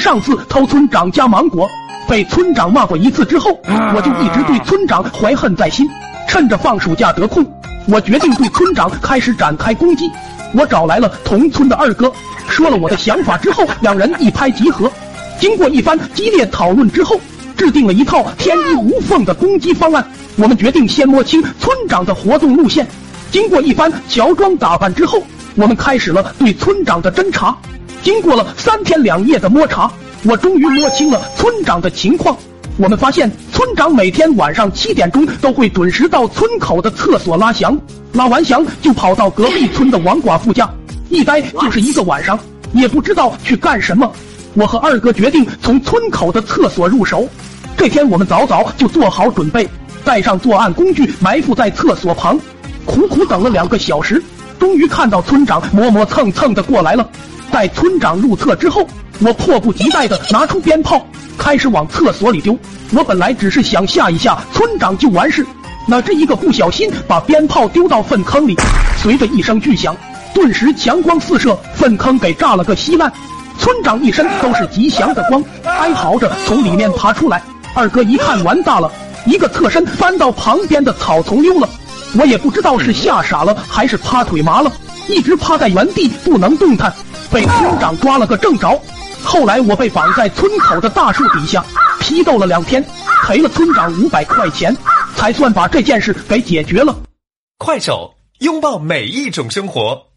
上次偷村长家芒果，被村长骂过一次之后，我就一直对村长怀恨在心。趁着放暑假得空，我决定对村长开始展开攻击。我找来了同村的二哥，说了我的想法之后，两人一拍即合。经过一番激烈讨论之后，制定了一套天衣无缝的攻击方案。我们决定先摸清村长的活动路线。经过一番乔装打扮之后，我们开始了对村长的侦查。经过了三天两夜的摸查，我终于摸清了村长的情况。我们发现，村长每天晚上七点钟都会准时到村口的厕所拉翔，拉完翔就跑到隔壁村的王寡妇家，一待就是一个晚上，也不知道去干什么。我和二哥决定从村口的厕所入手。这天我们早早就做好准备，带上作案工具，埋伏在厕所旁，苦苦等了两个小时，终于看到村长磨磨蹭蹭的过来了。待村长入厕之后，我迫不及待的拿出鞭炮。开始往厕所里丢，我本来只是想吓一吓村长就完事，哪知一个不小心把鞭炮丢到粪坑里，随着一声巨响，顿时强光四射，粪坑给炸了个稀烂。村长一身都是吉祥的光，哀嚎着从里面爬出来。二哥一看完大了，一个侧身翻到旁边的草丛溜了。我也不知道是吓傻了还是趴腿麻了，一直趴在原地不能动弹，被村长抓了个正着。后来我被绑在村口的大树底下批斗了两天，赔了村长五百块钱，才算把这件事给解决了。快手，拥抱每一种生活。